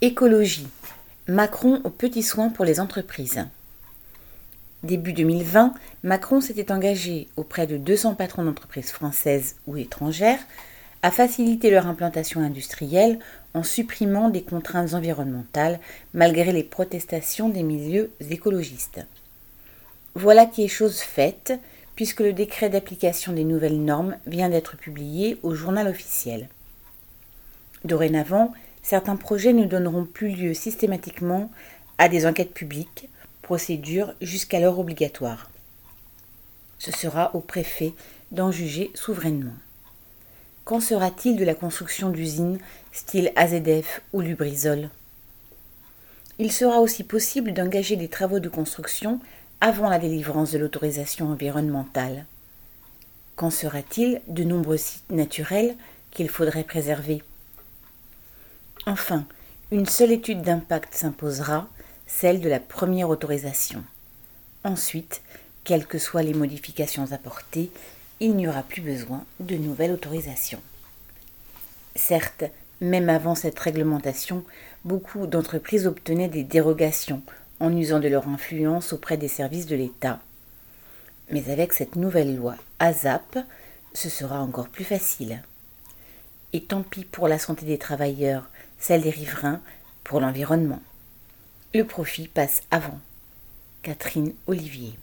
Écologie. Macron aux petits soins pour les entreprises. Début 2020, Macron s'était engagé auprès de 200 patrons d'entreprises françaises ou étrangères à faciliter leur implantation industrielle en supprimant des contraintes environnementales malgré les protestations des milieux écologistes. Voilà qui est chose faite, puisque le décret d'application des nouvelles normes vient d'être publié au journal officiel. Dorénavant, certains projets ne donneront plus lieu systématiquement à des enquêtes publiques, procédures jusqu'alors obligatoires. Ce sera au préfet d'en juger souverainement. Qu'en sera-t-il de la construction d'usines style AZF ou Lubrizol? Il sera aussi possible d'engager des travaux de construction avant la délivrance de l'autorisation environnementale. Qu'en sera-t-il de nombreux sites naturels qu'il faudrait préserver? Enfin, une seule étude d'impact s'imposera, celle de la première autorisation. Ensuite, quelles que soient les modifications apportées, il n'y aura plus besoin de nouvelles autorisations. Certes, même avant cette réglementation, beaucoup d'entreprises obtenaient des dérogations en usant de leur influence auprès des services de l'État. Mais avec cette nouvelle loi ASAP, ce sera encore plus facile. Et tant pis pour la santé des travailleurs celle des riverains pour l'environnement. Le profit passe avant. Catherine Olivier.